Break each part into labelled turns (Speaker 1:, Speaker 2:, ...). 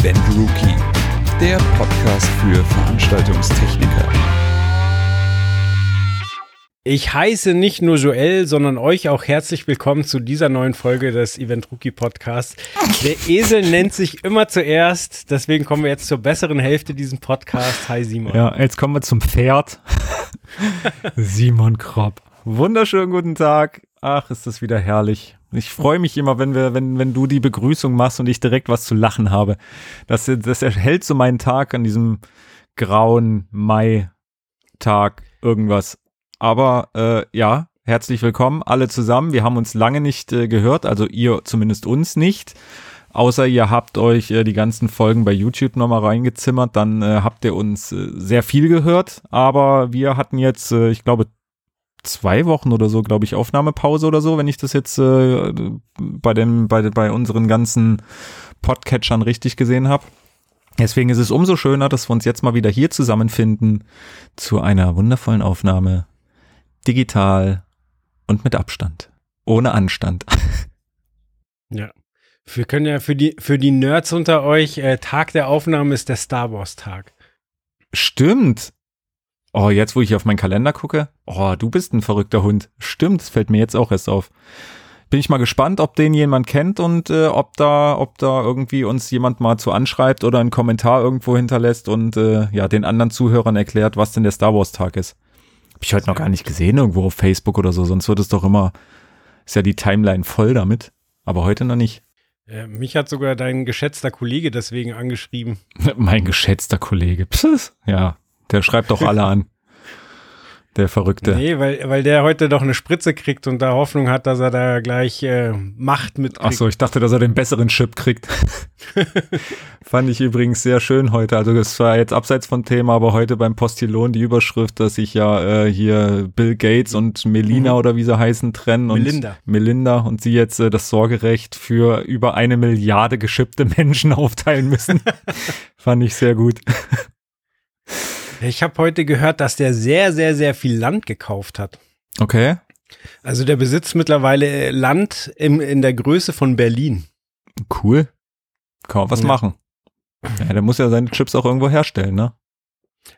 Speaker 1: Event Rookie, der Podcast für Veranstaltungstechniker.
Speaker 2: Ich heiße nicht nur Joel, sondern euch auch herzlich willkommen zu dieser neuen Folge des Event Rookie Podcasts. Der Esel nennt sich immer zuerst, deswegen kommen wir jetzt zur besseren Hälfte dieses Podcasts. Hi Simon.
Speaker 3: Ja, jetzt kommen wir zum Pferd. Simon Kropp. Wunderschönen guten Tag. Ach, ist das wieder herrlich. Ich freue mich immer, wenn wir, wenn, wenn du die Begrüßung machst und ich direkt was zu lachen habe. Das, das erhält so meinen Tag an diesem grauen Mai-Tag irgendwas. Aber äh, ja, herzlich willkommen alle zusammen. Wir haben uns lange nicht äh, gehört, also ihr zumindest uns nicht. Außer ihr habt euch äh, die ganzen Folgen bei YouTube nochmal reingezimmert, dann äh, habt ihr uns äh, sehr viel gehört. Aber wir hatten jetzt, äh, ich glaube, zwei Wochen oder so, glaube ich, Aufnahmepause oder so, wenn ich das jetzt äh, bei, dem, bei, bei unseren ganzen Podcatchern richtig gesehen habe. Deswegen ist es umso schöner, dass wir uns jetzt mal wieder hier zusammenfinden zu einer wundervollen Aufnahme digital und mit Abstand. Ohne Anstand.
Speaker 2: Ja. Wir können ja für die, für die Nerds unter euch, äh, Tag der Aufnahme ist der Star Wars Tag.
Speaker 3: Stimmt. Oh, jetzt, wo ich auf meinen Kalender gucke. Oh, du bist ein verrückter Hund. Stimmt, das fällt mir jetzt auch erst auf. Bin ich mal gespannt, ob den jemand kennt und äh, ob da, ob da irgendwie uns jemand mal zu anschreibt oder einen Kommentar irgendwo hinterlässt und äh, ja, den anderen Zuhörern erklärt, was denn der Star Wars Tag ist. Hab ich heute noch gar nicht gesehen, irgendwo auf Facebook oder so, sonst wird es doch immer, ist ja die Timeline voll damit. Aber heute noch nicht.
Speaker 2: Äh, mich hat sogar dein geschätzter Kollege deswegen angeschrieben.
Speaker 3: mein geschätzter Kollege. Psst. Ja, der schreibt doch alle an der Verrückte.
Speaker 2: Nee, weil, weil der heute doch eine Spritze kriegt und da Hoffnung hat, dass er da gleich äh, Macht mit.
Speaker 3: Ach so, ich dachte, dass er den besseren Chip kriegt. Fand ich übrigens sehr schön heute. Also das war jetzt abseits von Thema, aber heute beim Postillon die Überschrift, dass sich ja äh, hier Bill Gates und Melina mhm. oder wie sie heißen trennen
Speaker 2: Melinda.
Speaker 3: und Melinda und sie jetzt äh, das Sorgerecht für über eine Milliarde geschippte Menschen aufteilen müssen. Fand ich sehr gut.
Speaker 2: Ich habe heute gehört, dass der sehr, sehr, sehr viel Land gekauft hat.
Speaker 3: Okay.
Speaker 2: Also der besitzt mittlerweile Land im, in der Größe von Berlin.
Speaker 3: Cool. Kann man was ja. machen. Ja, der muss ja seine Chips auch irgendwo herstellen, ne?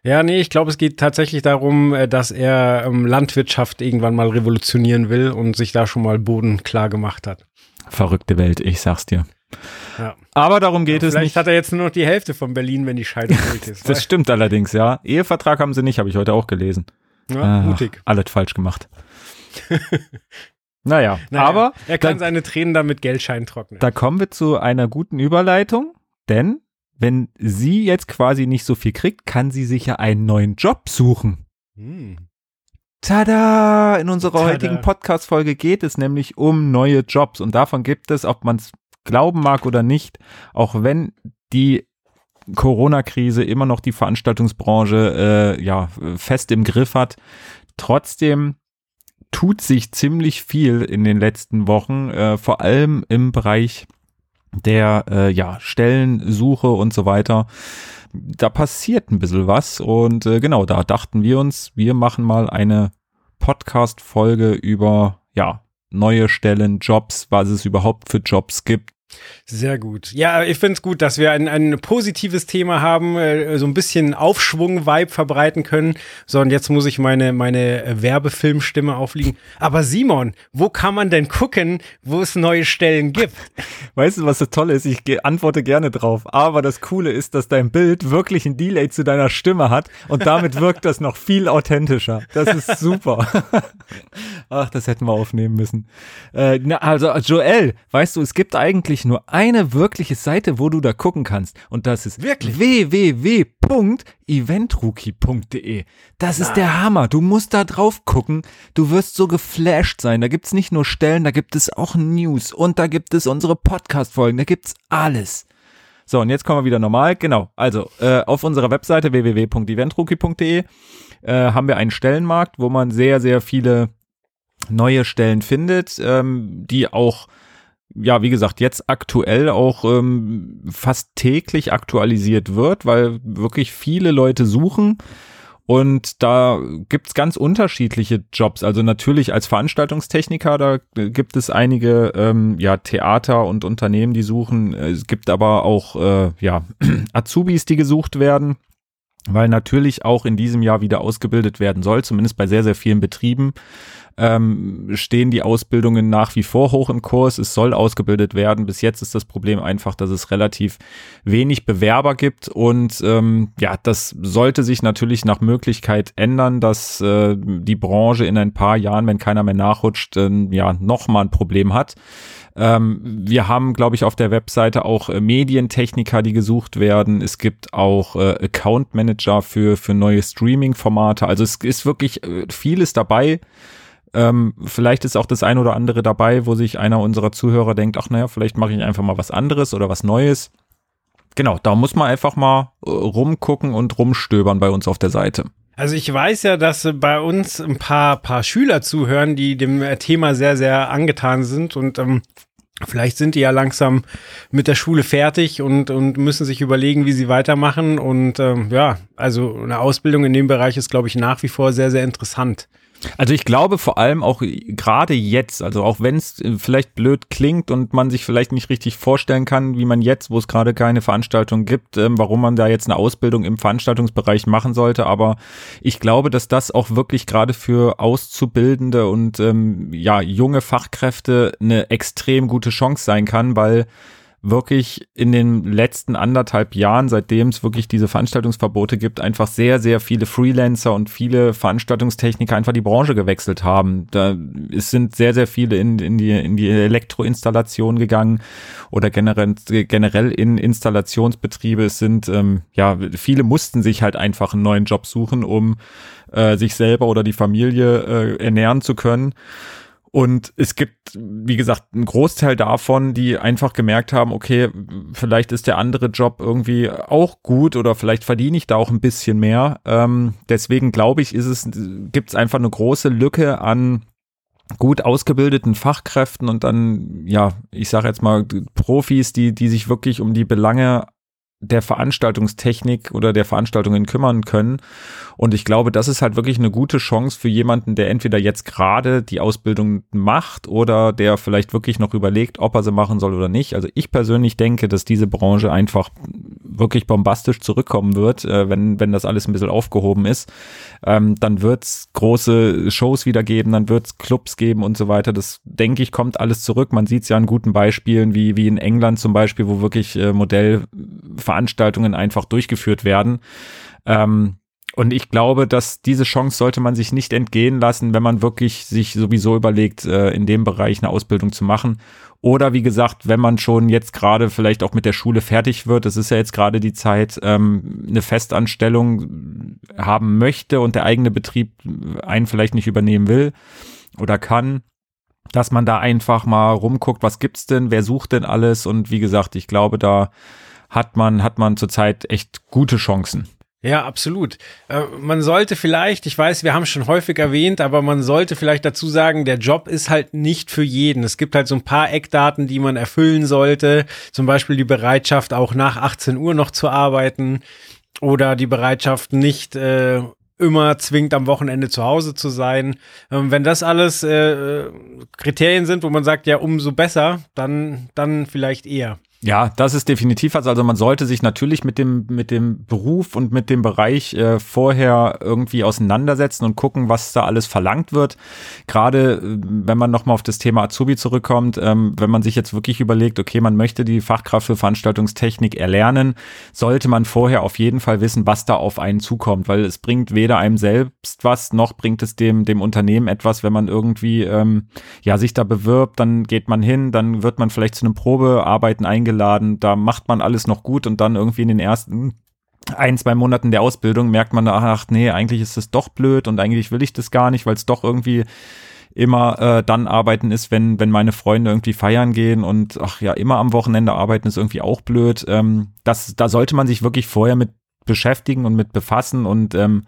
Speaker 2: Ja, nee, ich glaube, es geht tatsächlich darum, äh, dass er ähm, Landwirtschaft irgendwann mal revolutionieren will und sich da schon mal Boden klar gemacht hat.
Speaker 3: Verrückte Welt, ich sag's dir. Ja. Aber darum geht
Speaker 2: ja,
Speaker 3: es
Speaker 2: vielleicht nicht. Vielleicht hat er jetzt nur noch die Hälfte von Berlin, wenn die Scheidung durch ist.
Speaker 3: das stimmt allerdings, ja. Ehevertrag haben sie nicht, habe ich heute auch gelesen.
Speaker 2: Ja, mutig.
Speaker 3: Alles falsch gemacht. naja, naja, aber.
Speaker 2: Er kann da, seine Tränen dann mit Geldschein trocknen.
Speaker 3: Da kommen wir zu einer guten Überleitung, denn wenn sie jetzt quasi nicht so viel kriegt, kann sie sich ja einen neuen Job suchen. Hm. Tada! In unserer Tada. heutigen Podcast-Folge geht es nämlich um neue Jobs und davon gibt es, ob man es glauben mag oder nicht, auch wenn die Corona-Krise immer noch die Veranstaltungsbranche äh, ja fest im Griff hat, trotzdem tut sich ziemlich viel in den letzten Wochen, äh, vor allem im Bereich der äh, ja, Stellensuche und so weiter. Da passiert ein bisschen was und äh, genau, da dachten wir uns, wir machen mal eine Podcast-Folge über ja, neue Stellen, Jobs, was es überhaupt für Jobs gibt.
Speaker 2: Sehr gut. Ja, ich finde es gut, dass wir ein, ein positives Thema haben, äh, so ein bisschen Aufschwung-Vibe verbreiten können. So, und jetzt muss ich meine, meine Werbefilmstimme aufliegen. Aber Simon, wo kann man denn gucken, wo es neue Stellen gibt?
Speaker 3: Weißt du, was das Tolle ist? Ich antworte gerne drauf. Aber das Coole ist, dass dein Bild wirklich ein Delay zu deiner Stimme hat und damit wirkt das noch viel authentischer. Das ist super. Ach, das hätten wir aufnehmen müssen. Äh, na, also, Joel, weißt du, es gibt eigentlich wirklich nur eine wirkliche Seite, wo du da gucken kannst. Und das ist www.eventrookie.de. Das ist der Hammer. Du musst da drauf gucken. Du wirst so geflasht sein. Da gibt's nicht nur Stellen, da gibt es auch News und da gibt es unsere Podcast-Folgen. Da gibt's alles. So, und jetzt kommen wir wieder normal. Genau. Also, äh, auf unserer Webseite www.eventrookie.de äh, haben wir einen Stellenmarkt, wo man sehr, sehr viele neue Stellen findet, ähm, die auch ja, wie gesagt, jetzt aktuell auch ähm, fast täglich aktualisiert wird, weil wirklich viele Leute suchen. Und da gibt's ganz unterschiedliche Jobs. Also natürlich als Veranstaltungstechniker, da gibt es einige ähm, ja, Theater und Unternehmen, die suchen. Es gibt aber auch äh, ja, Azubis, die gesucht werden weil natürlich auch in diesem Jahr wieder ausgebildet werden soll, zumindest bei sehr, sehr vielen Betrieben ähm, stehen die Ausbildungen nach wie vor hoch im Kurs. Es soll ausgebildet werden. Bis jetzt ist das Problem einfach, dass es relativ wenig Bewerber gibt und ähm, ja, das sollte sich natürlich nach Möglichkeit ändern, dass äh, die Branche in ein paar Jahren, wenn keiner mehr nachrutscht, äh, ja, nochmal ein Problem hat. Ähm, wir haben, glaube ich, auf der Webseite auch äh, Medientechniker, die gesucht werden. Es gibt auch äh, Account Manager für, für neue Streaming-Formate. Also es ist wirklich äh, vieles dabei. Ähm, vielleicht ist auch das ein oder andere dabei, wo sich einer unserer Zuhörer denkt, ach naja, vielleicht mache ich einfach mal was anderes oder was Neues. Genau, da muss man einfach mal äh, rumgucken und rumstöbern bei uns auf der Seite.
Speaker 2: Also ich weiß ja, dass bei uns ein paar, paar Schüler zuhören, die dem Thema sehr, sehr angetan sind und ähm, Vielleicht sind die ja langsam mit der Schule fertig und, und müssen sich überlegen, wie sie weitermachen. Und ähm, ja, also eine Ausbildung in dem Bereich ist, glaube ich, nach wie vor sehr, sehr interessant.
Speaker 3: Also ich glaube vor allem auch gerade jetzt, also auch wenn es äh, vielleicht blöd klingt und man sich vielleicht nicht richtig vorstellen kann, wie man jetzt, wo es gerade keine Veranstaltung gibt, ähm, warum man da jetzt eine Ausbildung im Veranstaltungsbereich machen sollte. Aber ich glaube, dass das auch wirklich gerade für Auszubildende und ähm, ja junge Fachkräfte eine extrem gute Chance sein kann, weil wirklich in den letzten anderthalb Jahren, seitdem es wirklich diese Veranstaltungsverbote gibt, einfach sehr, sehr viele Freelancer und viele Veranstaltungstechniker einfach die Branche gewechselt haben. Da es sind sehr, sehr viele in, in die, in die Elektroinstallation gegangen oder generell, generell in Installationsbetriebe. Es sind, ähm, ja, viele mussten sich halt einfach einen neuen Job suchen, um äh, sich selber oder die Familie äh, ernähren zu können. Und es gibt, wie gesagt, einen Großteil davon, die einfach gemerkt haben, okay, vielleicht ist der andere Job irgendwie auch gut oder vielleicht verdiene ich da auch ein bisschen mehr. Ähm, deswegen glaube ich, ist es, gibt es einfach eine große Lücke an gut ausgebildeten Fachkräften und dann, ja, ich sage jetzt mal Profis, die, die sich wirklich um die Belange der Veranstaltungstechnik oder der Veranstaltungen kümmern können. Und ich glaube, das ist halt wirklich eine gute Chance für jemanden, der entweder jetzt gerade die Ausbildung macht oder der vielleicht wirklich noch überlegt, ob er sie machen soll oder nicht. Also ich persönlich denke, dass diese Branche einfach wirklich bombastisch zurückkommen wird, äh, wenn, wenn das alles ein bisschen aufgehoben ist. Ähm, dann wird es große Shows wieder geben, dann wird es Clubs geben und so weiter. Das denke ich, kommt alles zurück. Man sieht es ja an guten Beispielen, wie, wie in England zum Beispiel, wo wirklich äh, Modell Veranstaltungen einfach durchgeführt werden. Ähm, und ich glaube, dass diese Chance sollte man sich nicht entgehen lassen, wenn man wirklich sich sowieso überlegt, äh, in dem Bereich eine Ausbildung zu machen. Oder wie gesagt, wenn man schon jetzt gerade vielleicht auch mit der Schule fertig wird, das ist ja jetzt gerade die Zeit, ähm, eine Festanstellung haben möchte und der eigene Betrieb einen vielleicht nicht übernehmen will oder kann, dass man da einfach mal rumguckt, was gibt's denn, wer sucht denn alles und wie gesagt, ich glaube, da hat man, hat man zurzeit echt gute Chancen.
Speaker 2: Ja, absolut. Äh, man sollte vielleicht, ich weiß, wir haben es schon häufig erwähnt, aber man sollte vielleicht dazu sagen, der Job ist halt nicht für jeden. Es gibt halt so ein paar Eckdaten, die man erfüllen sollte. Zum Beispiel die Bereitschaft, auch nach 18 Uhr noch zu arbeiten oder die Bereitschaft, nicht äh, immer zwingend am Wochenende zu Hause zu sein. Ähm, wenn das alles äh, Kriterien sind, wo man sagt, ja, umso besser, dann, dann vielleicht eher.
Speaker 3: Ja, das ist definitiv was. Also man sollte sich natürlich mit dem, mit dem Beruf und mit dem Bereich äh, vorher irgendwie auseinandersetzen und gucken, was da alles verlangt wird. Gerade äh, wenn man nochmal auf das Thema Azubi zurückkommt, ähm, wenn man sich jetzt wirklich überlegt, okay, man möchte die Fachkraft für Veranstaltungstechnik erlernen, sollte man vorher auf jeden Fall wissen, was da auf einen zukommt, weil es bringt weder einem selbst was, noch bringt es dem, dem Unternehmen etwas, wenn man irgendwie ähm, ja sich da bewirbt, dann geht man hin, dann wird man vielleicht zu einem Probearbeiten eingeladen eingeladen, da macht man alles noch gut und dann irgendwie in den ersten ein, zwei Monaten der Ausbildung merkt man, ach nee, eigentlich ist das doch blöd und eigentlich will ich das gar nicht, weil es doch irgendwie immer äh, dann arbeiten ist, wenn, wenn meine Freunde irgendwie feiern gehen und ach ja, immer am Wochenende arbeiten ist irgendwie auch blöd. Ähm, das, da sollte man sich wirklich vorher mit beschäftigen und mit befassen und ähm,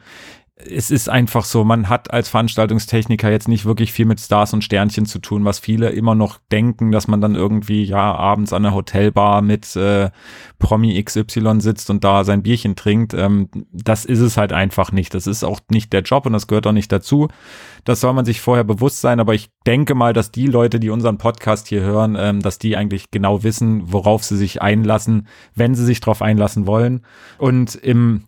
Speaker 3: es ist einfach so, man hat als Veranstaltungstechniker jetzt nicht wirklich viel mit Stars und Sternchen zu tun, was viele immer noch denken, dass man dann irgendwie ja abends an der Hotelbar mit äh, Promi XY sitzt und da sein Bierchen trinkt. Ähm, das ist es halt einfach nicht. Das ist auch nicht der Job und das gehört auch nicht dazu. Das soll man sich vorher bewusst sein, aber ich denke mal, dass die Leute, die unseren Podcast hier hören, ähm, dass die eigentlich genau wissen, worauf sie sich einlassen, wenn sie sich darauf einlassen wollen. Und im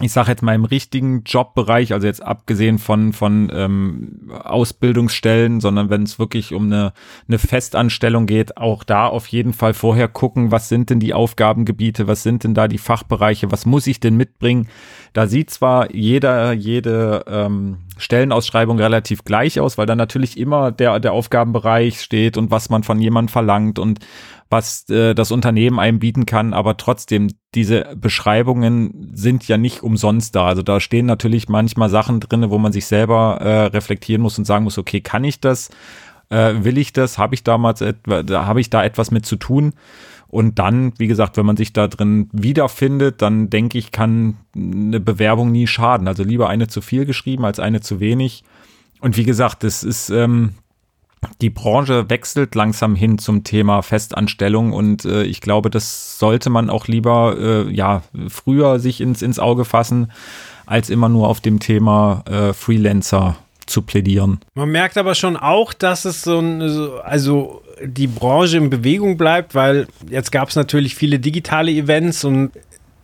Speaker 3: ich sage jetzt mal im richtigen Jobbereich, also jetzt abgesehen von von ähm, Ausbildungsstellen, sondern wenn es wirklich um eine, eine Festanstellung geht, auch da auf jeden Fall vorher gucken, was sind denn die Aufgabengebiete, was sind denn da die Fachbereiche, was muss ich denn mitbringen? Da sieht zwar jeder jede ähm, Stellenausschreibung relativ gleich aus, weil da natürlich immer der der Aufgabenbereich steht und was man von jemandem verlangt und was äh, das Unternehmen einem bieten kann, aber trotzdem, diese Beschreibungen sind ja nicht umsonst da. Also da stehen natürlich manchmal Sachen drinne, wo man sich selber äh, reflektieren muss und sagen muss, okay, kann ich das? Äh, will ich das? Habe ich damals etwa, da habe ich da etwas mit zu tun? Und dann, wie gesagt, wenn man sich da drin wiederfindet, dann denke ich, kann eine Bewerbung nie schaden. Also lieber eine zu viel geschrieben als eine zu wenig. Und wie gesagt, das ist, ähm, die Branche wechselt langsam hin zum Thema Festanstellung und äh, ich glaube, das sollte man auch lieber äh, ja früher sich ins, ins Auge fassen, als immer nur auf dem Thema äh, Freelancer zu plädieren.
Speaker 2: Man merkt aber schon auch, dass es so ein, also die Branche in Bewegung bleibt, weil jetzt gab es natürlich viele digitale Events und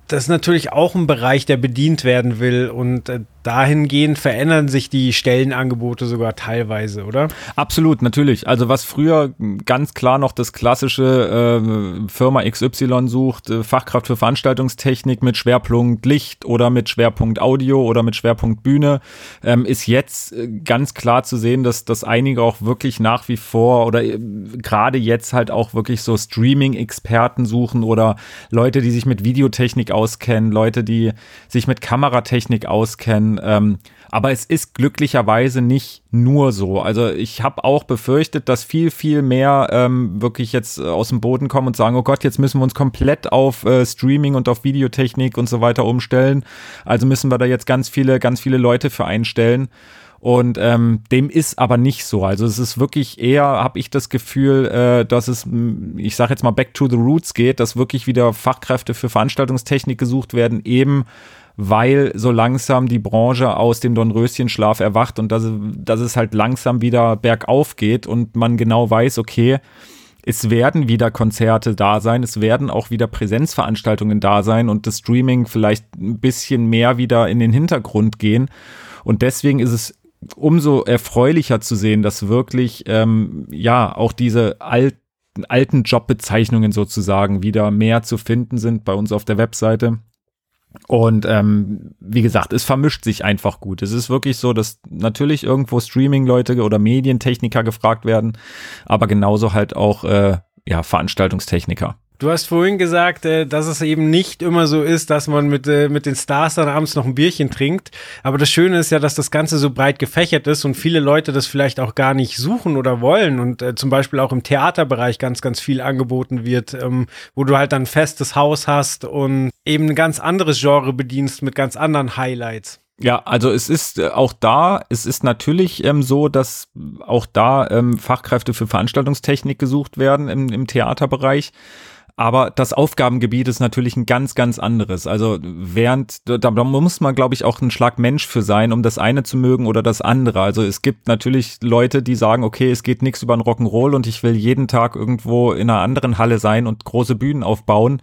Speaker 2: das ist natürlich auch ein Bereich, der bedient werden will und äh, dahingehend verändern sich die Stellenangebote sogar teilweise, oder?
Speaker 3: Absolut, natürlich. Also was früher ganz klar noch das klassische äh, Firma XY sucht, äh, Fachkraft für Veranstaltungstechnik mit Schwerpunkt Licht oder mit Schwerpunkt Audio oder mit Schwerpunkt Bühne, ähm, ist jetzt äh, ganz klar zu sehen, dass, dass einige auch wirklich nach wie vor oder äh, gerade jetzt halt auch wirklich so Streaming-Experten suchen oder Leute, die sich mit Videotechnik auskennen, Leute, die sich mit Kameratechnik auskennen, ähm, aber es ist glücklicherweise nicht nur so. Also ich habe auch befürchtet, dass viel, viel mehr ähm, wirklich jetzt äh, aus dem Boden kommen und sagen, oh Gott, jetzt müssen wir uns komplett auf äh, Streaming und auf Videotechnik und so weiter umstellen. Also müssen wir da jetzt ganz viele, ganz viele Leute für einstellen. Und ähm, dem ist aber nicht so. Also es ist wirklich eher, habe ich das Gefühl, äh, dass es, ich sage jetzt mal, back to the roots geht, dass wirklich wieder Fachkräfte für Veranstaltungstechnik gesucht werden, eben weil so langsam die Branche aus dem Dornröschenschlaf erwacht und dass, dass es halt langsam wieder bergauf geht und man genau weiß, okay, es werden wieder Konzerte da sein, es werden auch wieder Präsenzveranstaltungen da sein und das Streaming vielleicht ein bisschen mehr wieder in den Hintergrund gehen. Und deswegen ist es umso erfreulicher zu sehen, dass wirklich ähm, ja auch diese alten alten Jobbezeichnungen sozusagen wieder mehr zu finden sind bei uns auf der Webseite. Und ähm, wie gesagt, es vermischt sich einfach gut. Es ist wirklich so, dass natürlich irgendwo Streaming-Leute oder Medientechniker gefragt werden, aber genauso halt auch äh, ja, Veranstaltungstechniker.
Speaker 2: Du hast vorhin gesagt, äh, dass es eben nicht immer so ist, dass man mit, äh, mit den Stars dann abends noch ein Bierchen trinkt. Aber das Schöne ist ja, dass das Ganze so breit gefächert ist und viele Leute das vielleicht auch gar nicht suchen oder wollen und äh, zum Beispiel auch im Theaterbereich ganz, ganz viel angeboten wird, ähm, wo du halt dann festes Haus hast und eben ein ganz anderes Genre bedienst mit ganz anderen Highlights.
Speaker 3: Ja, also es ist auch da, es ist natürlich ähm, so, dass auch da ähm, Fachkräfte für Veranstaltungstechnik gesucht werden im, im Theaterbereich. Aber das Aufgabengebiet ist natürlich ein ganz, ganz anderes. Also während, da, muss man, glaube ich, auch ein Schlag Mensch für sein, um das eine zu mögen oder das andere. Also es gibt natürlich Leute, die sagen, okay, es geht nichts über ein Rock'n'Roll und ich will jeden Tag irgendwo in einer anderen Halle sein und große Bühnen aufbauen.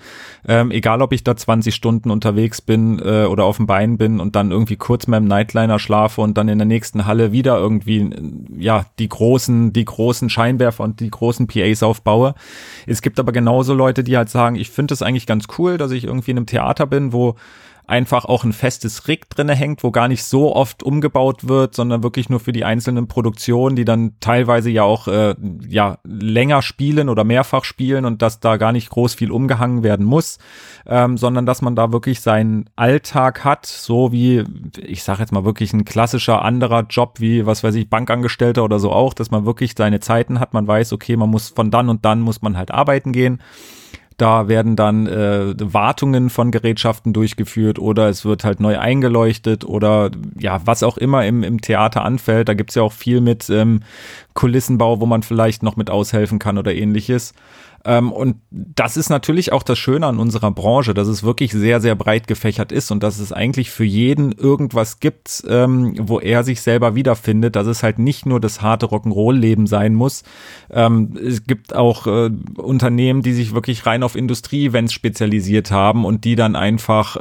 Speaker 3: Ähm, egal, ob ich da 20 Stunden unterwegs bin äh, oder auf dem Bein bin und dann irgendwie kurz mal im Nightliner schlafe und dann in der nächsten Halle wieder irgendwie, ja, die großen, die großen Scheinwerfer und die großen PAs aufbaue. Es gibt aber genauso Leute, die halt sagen, ich finde es eigentlich ganz cool, dass ich irgendwie in einem Theater bin, wo einfach auch ein festes Rig drinne hängt, wo gar nicht so oft umgebaut wird, sondern wirklich nur für die einzelnen Produktionen, die dann teilweise ja auch äh, ja länger spielen oder mehrfach spielen und dass da gar nicht groß viel umgehangen werden muss, ähm, sondern dass man da wirklich seinen Alltag hat, so wie ich sage jetzt mal wirklich ein klassischer anderer Job wie was weiß ich Bankangestellter oder so auch, dass man wirklich seine Zeiten hat, man weiß, okay, man muss von dann und dann muss man halt arbeiten gehen Da werden dann äh, Wartungen von Gerätschaften durchgeführt oder es wird halt neu eingeleuchtet oder ja, was auch immer im, im Theater anfällt. Da gibt's ja auch viel mit ähm, Kulissenbau, wo man vielleicht noch mit aushelfen kann oder ähnliches. Ähm, und das ist natürlich auch das Schöne an unserer Branche, dass es wirklich sehr, sehr breit gefächert ist und dass es eigentlich für jeden irgendwas gibt, ähm, wo er sich selber wiederfindet, dass es halt nicht nur das harte Rock'n'Roll-Leben sein muss. Ähm, es gibt auch äh, Unternehmen, die sich wirklich rein auf Industrie-Events spezialisiert haben und die dann einfach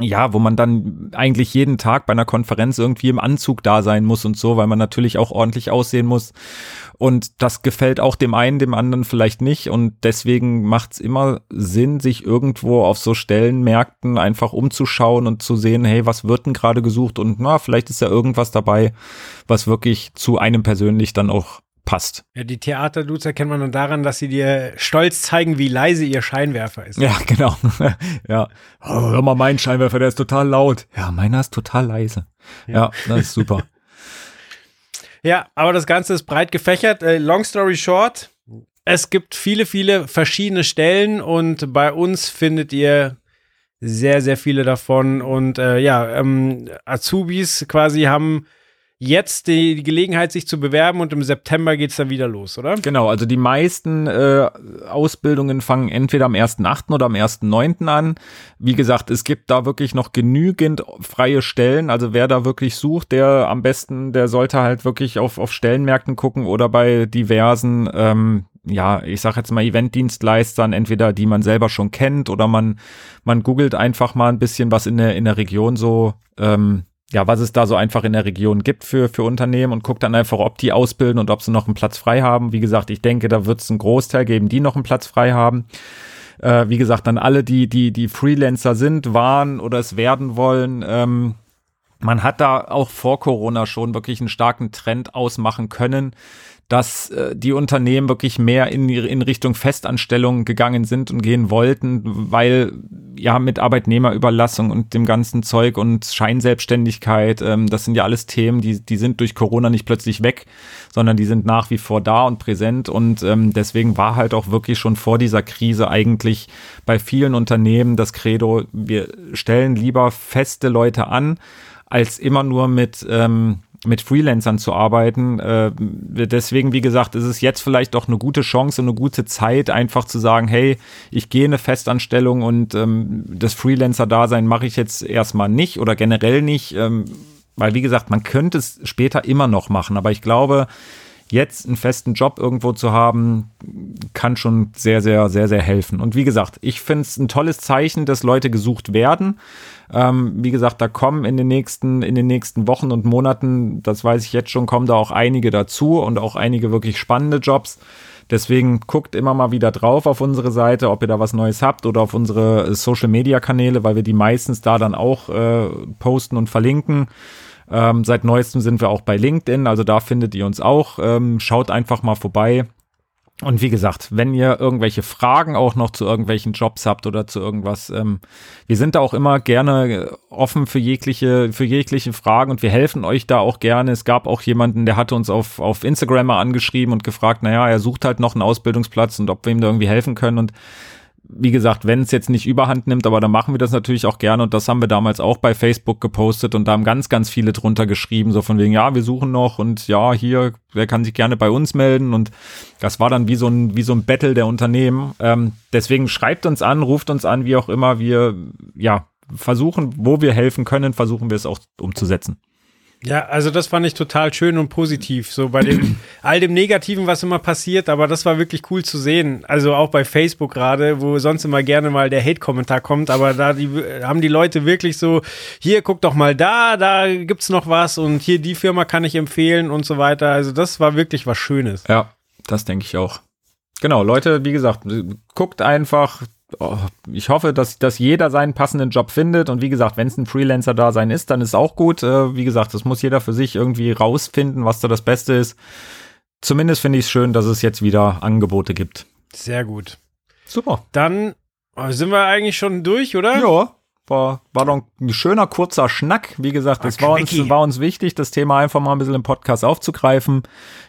Speaker 3: ja, wo man dann eigentlich jeden Tag bei einer Konferenz irgendwie im Anzug da sein muss und so, weil man natürlich auch ordentlich aussehen muss. Und das gefällt auch dem einen, dem anderen vielleicht nicht. Und deswegen macht es immer Sinn, sich irgendwo auf so Stellenmärkten einfach umzuschauen und zu sehen, hey, was wird denn gerade gesucht? Und na, vielleicht ist ja irgendwas dabei, was wirklich zu einem persönlich dann auch passt.
Speaker 2: Ja, die Theaterdudes erkennt man dann daran, dass sie dir stolz zeigen, wie leise ihr Scheinwerfer ist.
Speaker 3: Ja, genau. ja. Oh, hör mal, mein Scheinwerfer, der ist total laut. Ja, meiner ist total leise. Ja, ja das ist super.
Speaker 2: ja, aber das Ganze ist breit gefächert. Äh, long story short, es gibt viele, viele verschiedene Stellen und bei uns findet ihr sehr, sehr viele davon. Und äh, ja, ähm, Azubis quasi haben jetzt die, die, Gelegenheit, sich zu bewerben und im September geht es dann wieder los, oder?
Speaker 3: Genau, also die meisten äh, Ausbildungen fangen entweder am 1.8. oder am 1.9. an. Wie gesagt, es gibt da wirklich noch genügend freie Stellen. Also wer da wirklich sucht, der am besten, der sollte halt wirklich auf, auf Stellenmärkten gucken oder bei diversen ähm, ja, ich sag jetzt mal Eventdienstleistern, entweder die man selber schon kennt oder man, man googelt einfach mal ein bisschen, was in der, in der Region so ähm, ja, was es da so einfach in der Region gibt für, für Unternehmen und guckt dann einfach, ob die ausbilden und ob sie noch einen Platz frei haben. Wie gesagt, ich denke, da wird es einen Großteil geben, die noch einen Platz frei haben. Äh, wie gesagt, dann alle, die, die, die Freelancer sind, waren oder es werden wollen, ähm, man hat da auch vor Corona schon wirklich einen starken Trend ausmachen können, dass äh, die Unternehmen wirklich mehr in, in Richtung Festanstellungen gegangen sind und gehen wollten, weil ja mit Arbeitnehmerüberlassung und dem ganzen Zeug und Scheinselbstständigkeit, ähm, das sind ja alles Themen, die, die sind durch Corona nicht plötzlich weg, sondern die sind nach wie vor da und präsent. Und ähm, deswegen war halt auch wirklich schon vor dieser Krise eigentlich bei vielen Unternehmen das Credo, wir stellen lieber feste Leute an, als immer nur mit ähm, mit Freelancern zu arbeiten. Äh, deswegen, wie gesagt, ist es jetzt vielleicht auch eine gute Chance und eine gute Zeit, einfach zu sagen, hey, ich gehe eine Festanstellung und ähm, das Freelancer-Dasein mache ich jetzt erstmal nicht oder generell nicht. Ähm, weil, wie gesagt, man könnte es später immer noch machen, aber ich glaube, jetzt einen festen Job irgendwo zu haben, kann schon sehr, sehr, sehr, sehr helfen. Und wie gesagt, ich finde es ein tolles Zeichen, dass Leute gesucht werden. Ähm, wie gesagt, da kommen in den nächsten, in den nächsten Wochen und Monaten, das weiß ich jetzt schon, kommen da auch einige dazu und auch einige wirklich spannende Jobs. Deswegen guckt immer mal wieder drauf auf unsere Seite, ob ihr da was Neues habt oder auf unsere Social Media Kanäle, weil wir die meistens da dann auch äh, posten und verlinken. Ähm, seit neuestem sind wir auch bei LinkedIn, also da findet ihr uns auch. Ähm, schaut einfach mal vorbei. Und wie gesagt, wenn ihr irgendwelche Fragen auch noch zu irgendwelchen Jobs habt oder zu irgendwas, ähm, wir sind da auch immer gerne offen für jegliche, für jegliche Fragen und wir helfen euch da auch gerne. Es gab auch jemanden, der hatte uns auf, auf Instagram mal angeschrieben und gefragt, naja, er sucht halt noch einen Ausbildungsplatz und ob wir ihm da irgendwie helfen können und wie gesagt, wenn es jetzt nicht überhand nimmt, aber dann machen wir das natürlich auch gerne und das haben wir damals auch bei Facebook gepostet und da haben ganz, ganz viele drunter geschrieben, so von wegen, ja, wir suchen noch und ja, hier, wer kann sich gerne bei uns melden und das war dann wie so ein, wie so ein Battle der Unternehmen. Ähm, deswegen schreibt uns an, ruft uns an, wie auch immer wir, ja, versuchen, wo wir helfen können, versuchen wir es auch umzusetzen.
Speaker 2: Ja, also das fand ich total schön und positiv, so bei dem all dem Negativen, was immer passiert, aber das war wirklich cool zu sehen. Also auch bei Facebook gerade, wo sonst immer gerne mal der Hate-Kommentar kommt, aber da die, haben die Leute wirklich so, hier guck doch mal da, da gibt's noch was und hier die Firma kann ich empfehlen und so weiter. Also das war wirklich was Schönes.
Speaker 3: Ja, das denke ich auch. Genau, Leute, wie gesagt, guckt einfach, oh, ich hoffe, dass, dass jeder seinen passenden Job findet. Und wie gesagt, wenn es ein Freelancer-Dasein ist, dann ist auch gut. Äh, wie gesagt, das muss jeder für sich irgendwie rausfinden, was da das Beste ist. Zumindest finde ich es schön, dass es jetzt wieder Angebote gibt.
Speaker 2: Sehr gut.
Speaker 3: Super.
Speaker 2: Dann äh, sind wir eigentlich schon durch, oder?
Speaker 3: Ja, War, war doch ein schöner, kurzer Schnack. Wie gesagt, es war uns, war uns wichtig, das Thema einfach mal ein bisschen im Podcast aufzugreifen.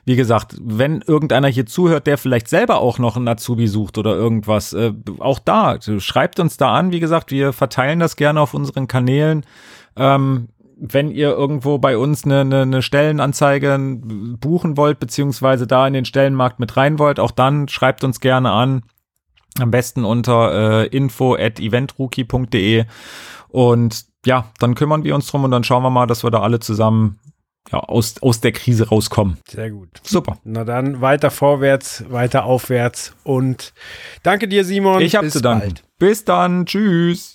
Speaker 3: Wie gesagt, wenn irgendeiner hier zuhört, der vielleicht selber auch noch einen Azubi sucht oder irgendwas, äh, auch da, schreibt uns da an. Wie gesagt, wir verteilen das gerne auf unseren Kanälen. Ähm, wenn ihr irgendwo bei uns eine, eine, eine Stellenanzeige buchen wollt, beziehungsweise da in den Stellenmarkt mit rein wollt, auch dann schreibt uns gerne an. Am besten unter äh, info at eventrookie.de und ja, dann kümmern wir uns drum und dann schauen wir mal, dass wir da alle zusammen ja, aus, aus der Krise rauskommen.
Speaker 2: Sehr gut.
Speaker 3: Super.
Speaker 2: Na dann weiter vorwärts, weiter aufwärts und danke dir, Simon.
Speaker 3: Ich habe
Speaker 2: Bis
Speaker 3: zu danken.
Speaker 2: bald.
Speaker 3: Bis dann. Tschüss.